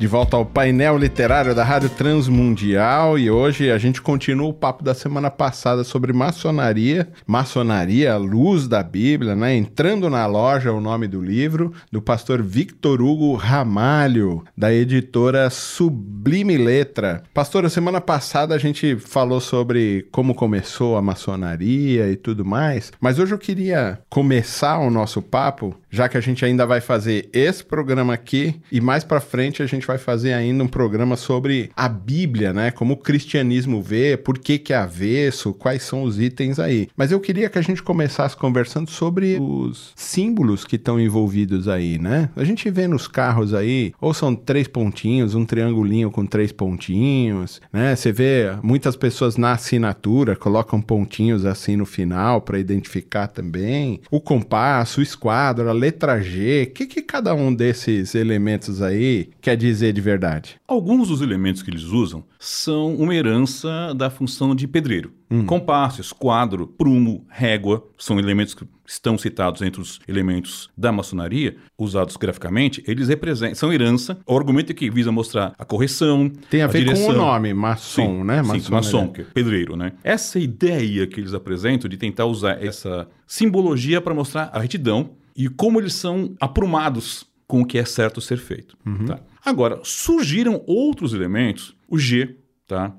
De volta ao painel literário da Rádio Transmundial e hoje a gente continua o papo da semana passada sobre maçonaria, maçonaria, luz da Bíblia, né? Entrando na loja, o nome do livro, do pastor Victor Hugo Ramalho, da editora Sublime Letra. Pastor, a semana passada a gente falou sobre como começou a maçonaria e tudo mais, mas hoje eu queria começar o nosso papo, já que a gente ainda vai fazer esse programa aqui e mais para frente a gente vai fazer ainda um programa sobre a Bíblia, né? Como o cristianismo vê, por que que é avesso, quais são os itens aí. Mas eu queria que a gente começasse conversando sobre os símbolos que estão envolvidos aí, né? A gente vê nos carros aí, ou são três pontinhos, um triangulinho com três pontinhos, né? Você vê muitas pessoas na assinatura colocam pontinhos assim no final para identificar também. O compasso, o esquadro, a letra G, o que, que cada um desses elementos aí quer dizer de verdade? Alguns dos elementos que eles usam são uma herança da função de pedreiro. Hum. Compasso, esquadro, prumo, régua são elementos que estão citados entre os elementos da maçonaria, usados graficamente, eles representam, são herança. O argumento é que visa mostrar a correção. Tem a, ver direção. com o nome, maçom, Sim, né? sim, Maçonaria. maçom, que é pedreiro, né? Essa ideia que eles apresentam de tentar usar essa simbologia para mostrar a retidão e como eles são aprumados com o que é certo ser feito. Tá? Agora, surgiram outros elementos, o G, tá?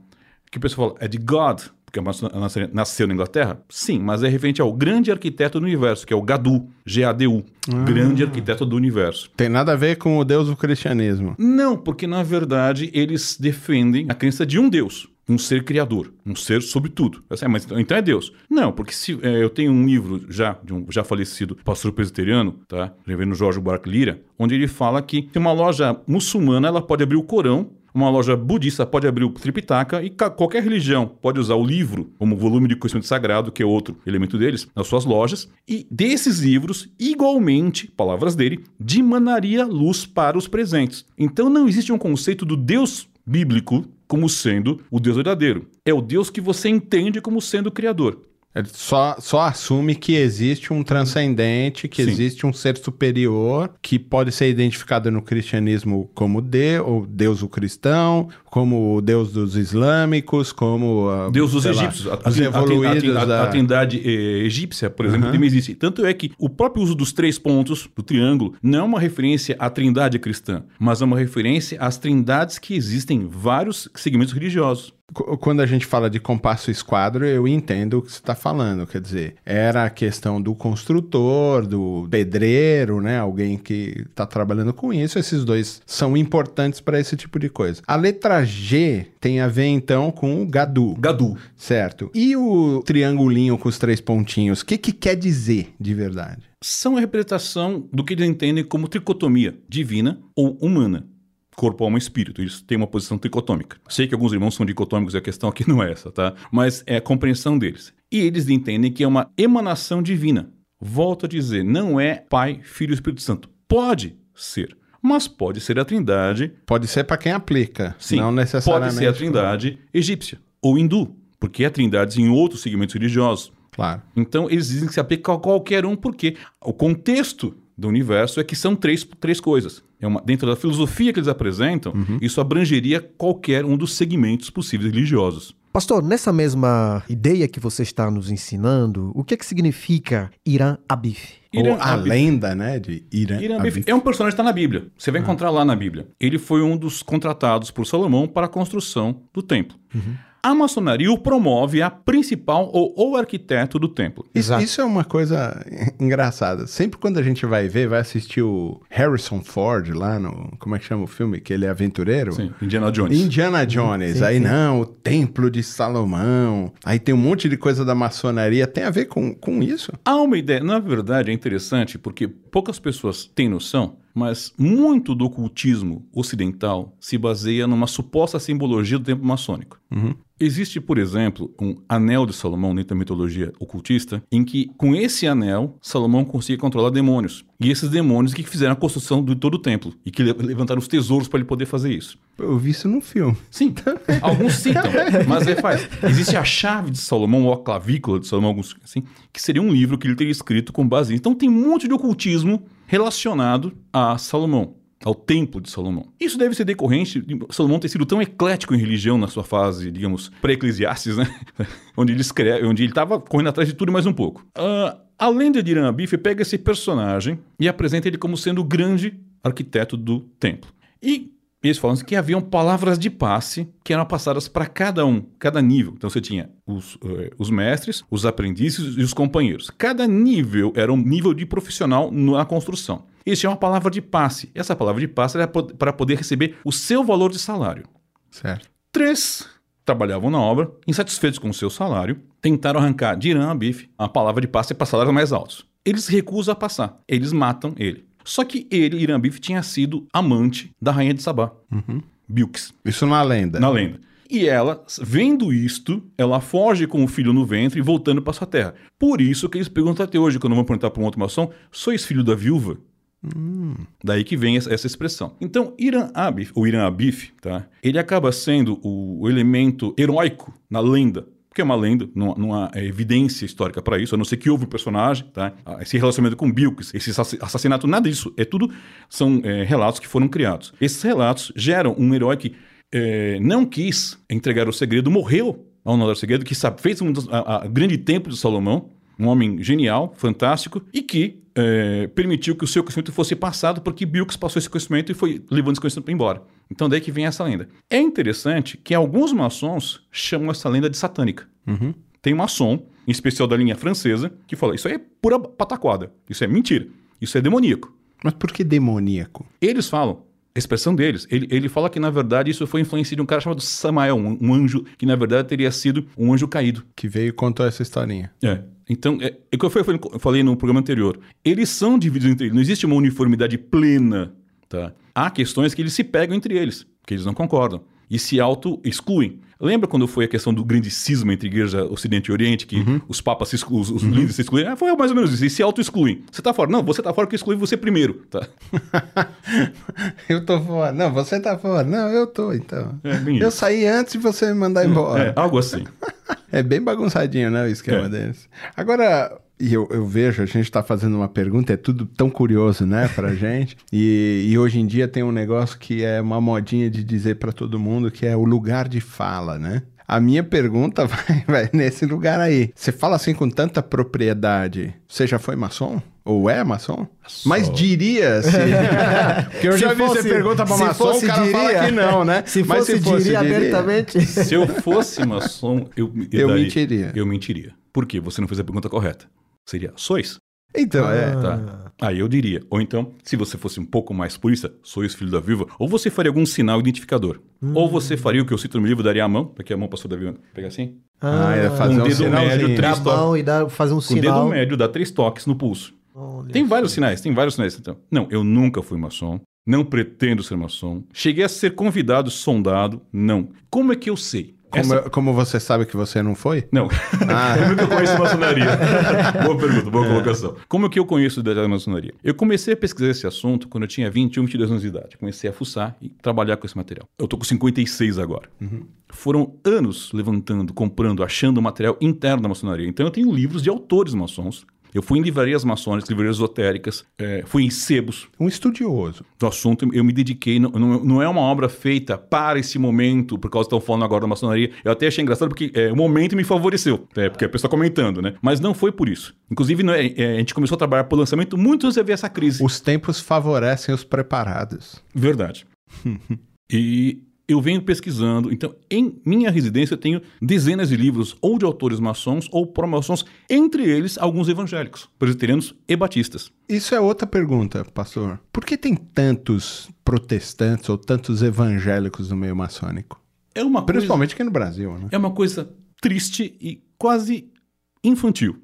que o pessoal fala, é de God, porque maçonaria nasceu na Inglaterra? Sim, mas é referente ao grande arquiteto do universo, que é o Gadu, G-A-D-U, grande arquiteto do universo. Tem nada a ver com o Deus do cristianismo. Não, porque na verdade eles defendem a crença de um Deus, um ser criador, um ser sobre tudo. Sei, mas então, é Deus. Não, porque se é, eu tenho um livro já de um já falecido pastor presbiteriano, tá? Reverendo Jorge Buarque Lira, onde ele fala que uma loja muçulmana ela pode abrir o Corão uma loja budista pode abrir o Tripitaka e qualquer religião pode usar o livro como volume de conhecimento sagrado, que é outro elemento deles, nas suas lojas. E desses livros, igualmente, palavras dele, dimanaria luz para os presentes. Então não existe um conceito do Deus bíblico como sendo o Deus verdadeiro. É o Deus que você entende como sendo o Criador. Ele só, só assume que existe um transcendente, que Sim. existe um ser superior, que pode ser identificado no cristianismo como Deus, ou Deus o cristão, como o Deus dos islâmicos, como ah, Deus dos sei lá, egípcios. A, os evoluídos a- a- da- a trindade eh, egípcia, por exemplo, Aham. também existe. Tanto é que o próprio uso dos três pontos do triângulo não é uma referência à trindade cristã, mas é uma referência às trindades que existem em vários segmentos religiosos. Qu- Quando a gente fala de compasso esquadro, eu entendo o que você está falando. Quer dizer, era a questão do construtor, do pedreiro, né? Alguém que está trabalhando com isso. Esses dois são importantes para esse tipo de coisa. A letra G tem a ver, então, com o Gadu. Gadu. Certo. E o triangulinho com os três pontinhos, o que, que quer dizer de verdade? São a representação do que eles entendem como tricotomia divina ou humana. Corpo, alma e espírito. Eles têm uma posição tricotômica. Sei que alguns irmãos são dicotômicos e a questão aqui não é essa, tá? Mas é a compreensão deles. E eles entendem que é uma emanação divina. Volto a dizer, não é Pai, Filho e Espírito Santo. Pode ser, mas pode ser a trindade Pode ser para quem aplica, Sim, não pode necessariamente. ser a trindade egípcia ou hindu, porque há trindades em outros segmentos religiosos. Claro. Então eles dizem que se aplica a qualquer um, porque o contexto do universo é que são três, três coisas. É uma, dentro da filosofia que eles apresentam, isso abrangeria qualquer um dos segmentos possíveis religiosos. Pastor, nessa mesma ideia que você está nos ensinando, o que, é que significa Irã Abif? Irã Ou a Abif. lenda, né, de Irã. Irã Abif. Abif é um personagem que está na Bíblia. Você vai encontrar lá na Bíblia. Ele foi um dos contratados por Salomão para a construção do templo. A maçonaria o promove a principal ou o arquiteto do templo. Isso, Exato. isso é uma coisa engraçada. Sempre quando a gente vai ver, vai assistir o Harrison Ford lá no. Como é que chama o filme? Que ele é aventureiro? Sim, Indiana Jones. Indiana Jones. sim, aí sim. não, o Templo de Salomão. Aí tem um monte de coisa da maçonaria. Tem a ver com, com isso? Há uma ideia, na verdade é interessante porque poucas pessoas têm noção, mas muito do ocultismo ocidental se baseia numa suposta simbologia do templo maçônico. Existe, por exemplo, um anel de Salomão dentro da mitologia ocultista, em que com esse anel Salomão conseguia controlar demônios. E esses demônios que fizeram a construção de todo o templo e que le- levantaram os tesouros para ele poder fazer isso. Eu vi isso num filme. Sim, alguns citam, mas é faz. Existe a chave de Salomão, ou a clavícula de Salomão, alguns assim, que seria um livro que ele teria escrito com base nisso. Então tem um monte de ocultismo relacionado a Salomão, ao templo de Salomão. Isso deve ser decorrente de Salomão ter sido tão eclético em religião na sua fase, digamos, pré-eclesiastes, né? onde ele escreve, onde ele estava correndo atrás de tudo mais um pouco. Ah, a lenda de Irã Abif pega esse personagem e apresenta ele como sendo o grande arquiteto do templo. E eles falam que haviam palavras de passe que eram passadas para cada um, cada nível. Então você tinha os, eh, os mestres, os aprendizes e os companheiros. Cada nível era um nível de profissional na construção. Isso é uma palavra de passe. Essa palavra de passe era para poder receber o seu valor de salário. Certo. Três trabalhavam na obra, insatisfeitos com o seu salário, tentaram arrancar de Irã Abif a palavra de passe para salários mais altos. Eles recusam a passar, eles matam ele. Só que ele, Irã Abif, tinha sido amante da rainha de Sabá, Bilqis, Isso na lenda. na lenda. E ela, vendo isto, ela foge com o filho no ventre e voltando para sua terra. Por isso que eles perguntam até hoje, quando vão perguntar para uma outra maçom, sois filho da viúva? Daí que vem essa, expressão. Então, Irã Abif, ou Irã Abif, tá? ele acaba sendo o, elemento heróico na lenda. Porque é uma lenda, não, não há é, evidência histórica para isso, a não ser que houve um personagem, tá? Ah, esse relacionamento com Bilqis, esse assass- assassinato, nada disso. É tudo, são é, relatos que foram criados. Esses relatos geram um herói que é, não quis entregar o segredo, morreu ao não dar o segredo, que sabe, fez um a, a grande templo de Salomão, um homem genial, fantástico, e que é, permitiu que o seu conhecimento fosse passado, porque Bilks passou esse conhecimento e foi levando esse conhecimento embora. Então daí que vem essa lenda. É interessante que alguns maçons chamam essa lenda de satânica. Tem um maçom, em especial da linha francesa, que fala, isso aí é pura pataquada, isso é mentira, isso é demoníaco. Mas por que demoníaco? Eles falam, a expressão deles, ele, ele fala que na verdade isso foi influência de um cara chamado Samael, um, um anjo que na verdade teria sido um anjo caído. Que veio e contou essa historinha. É. Então, é, é o que eu falei, eu falei no programa anterior. Eles são divididos entre eles. Não existe uma uniformidade plena. Tá? Há questões que eles se pegam entre eles, que eles não concordam. E se auto-excluem. Lembra quando foi a questão do grande cisma entre Igreja Ocidente e Oriente, que os papas, se exclu, os, os líderes se excluem? Ah, foi mais ou menos isso. E se auto-excluem. Você tá fora. Não, você tá fora que eu excluí você primeiro. Tá? eu tô fora. Não, você tá fora. Não, eu tô, então. É, eu isso. saí antes de você me mandar embora. É, algo assim. É bem bagunçadinho, né, o esquema É. deles. Agora, e eu, eu vejo, a gente tá fazendo uma pergunta, é tudo tão curioso, né, pra gente. E, e hoje em dia tem um negócio que é uma modinha de dizer pra todo mundo, que é o lugar de fala, né? A minha pergunta vai, vai nesse lugar aí. Você fala assim com tanta propriedade, você já foi maçom? Ou é maçom? Mas diria se... Porque eu Se já vi fosse- você pergunta pra se maçom, fosse, o cara fala diria. que não, né? Se Mas fosse, diria abertamente. Se eu fosse maçom, eu, Eu daria- mentiria. Eu mentiria. Por quê? Você não fez a pergunta correta. Seria, sois? Então, é... Tá. Aí eu diria. Ou então, se você fosse um pouco mais purista, sois filho da viúva, ou você faria algum sinal identificador. Ou você faria o que eu cito no livro, daria a mão, porque a mão passou da viúva. Pegar assim? Ah, é fazer Um um, dedo médio, três mão e fazer um Com o dedo sinal. médio, dá três toques no pulso. Olha Tem vários sinais, tem vários sinais. Então, não, eu nunca fui maçom. Não pretendo ser maçom. Cheguei a ser convidado, sondado. Não. Como é que eu sei? Como, Essa- como você sabe que você não foi? Não. Ah. eu nunca conheço maçonaria. boa pergunta, boa colocação. Como é que eu conheço da maçonaria? Eu comecei a pesquisar esse assunto quando eu tinha 21, 22 anos de idade. Comecei a fuçar e trabalhar com esse material. Eu tô com 56 agora. Foram anos levantando, comprando, achando material interno da maçonaria. Então eu tenho livros de autores maçons. Eu fui em livrarias maçônicas, livrarias esotéricas, eh, fui em sebos Um estudioso. do assunto, eu me dediquei. Não, não, não é uma obra feita para esse momento, por causa que estão falando agora da maçonaria. Eu até achei engraçado porque é, o momento me favoreceu, é, porque a pessoa comentando, né? Mas não foi por isso. Inclusive, é- é, a gente começou a trabalhar por lançamento muito antes de haver essa crise. Os tempos favorecem os preparados. Verdade. e eu venho pesquisando. Então, em minha residência, eu tenho dezenas de livros, ou de autores maçons, ou pró-maçons, entre eles alguns evangélicos, presbiterianos e batistas. Isso é outra pergunta, pastor. Por que tem tantos protestantes ou tantos evangélicos no meio maçônico? É uma coisa... Principalmente aqui no Brasil, né? É uma coisa triste e quase infantil.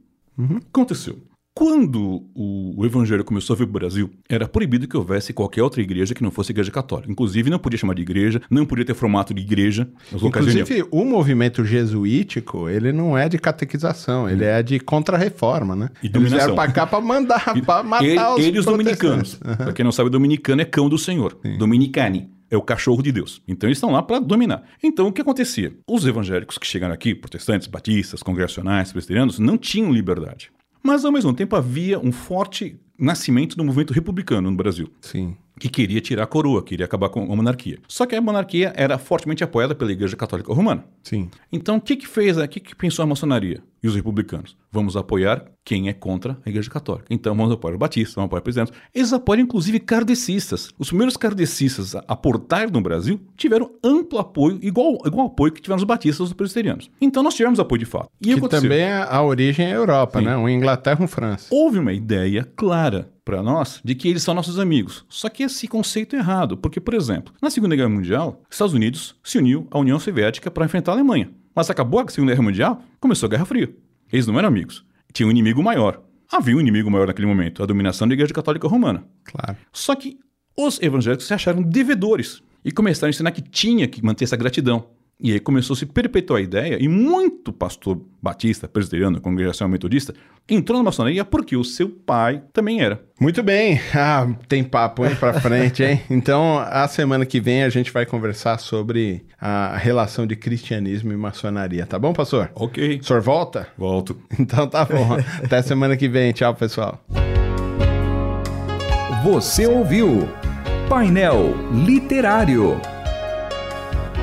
Aconteceu. Quando o, evangelho começou a vir para o Brasil, era proibido que houvesse qualquer outra igreja que não fosse igreja católica. Inclusive, não podia chamar de igreja, não podia ter formato de igreja. Inclusive, o movimento jesuítico, ele não é de catequização, ele é de contra-reforma, né? E Eles dominação. vieram pra cá pra mandar, pra matar ele, os ele e os dominicanos. Pra quem não sabe, dominicano é cão do Senhor. Dominicani. É o cachorro de Deus. Então eles estão lá para dominar. Então o que acontecia? Os evangélicos que chegaram aqui, protestantes, batistas, congregacionais, presbiterianos, não tinham liberdade. Mas ao mesmo tempo havia um forte nascimento do movimento republicano no Brasil Sim. que queria tirar a coroa, queria acabar com a monarquia. Só que a monarquia era fortemente apoiada pela Igreja Católica Romana. Sim. Então, o que que fez, o que que pensou a maçonaria e os republicanos? Vamos apoiar quem é contra a Igreja Católica. Então, vamos apoiar os batistas, vamos apoiar os presidentes. Eles apoiam, inclusive, kardecistas. Os primeiros kardecistas a aportar no Brasil tiveram amplo apoio, igual, igual apoio que tiveram os batistas e os presbiterianos. Então, nós tivemos apoio de fato. E Que aconteceu? também é a origem é a Europa, Sim. né? Um Inglaterra e um França. houve uma ideia clara para nós de que eles são nossos amigos. Só que esse conceito é errado, porque, por exemplo, na Segunda Guerra Mundial, Estados Unidos se uniu à União Soviética para enfrentar a Alemanha. Mas acabou a Segunda Guerra Mundial, começou a Guerra Fria. Eles não eram amigos. Tinha um inimigo maior. Havia um inimigo maior naquele momento, a dominação da Igreja Católica Romana. Claro. Só que os evangélicos se acharam devedores e começaram a ensinar que tinha que manter essa gratidão. E aí começou a se perpetuar a ideia, e muito pastor batista, presbiteriano, congregação metodista, entrou na maçonaria porque o seu pai também era. Muito bem. Ah, tem papo, hein, pra frente, hein? Então, a semana que vem a gente vai conversar sobre a relação de cristianismo e maçonaria, tá bom, pastor? Ok. O senhor volta? Volto. Então tá bom. Até semana que vem. Tchau, pessoal. Você ouviu Painel Literário.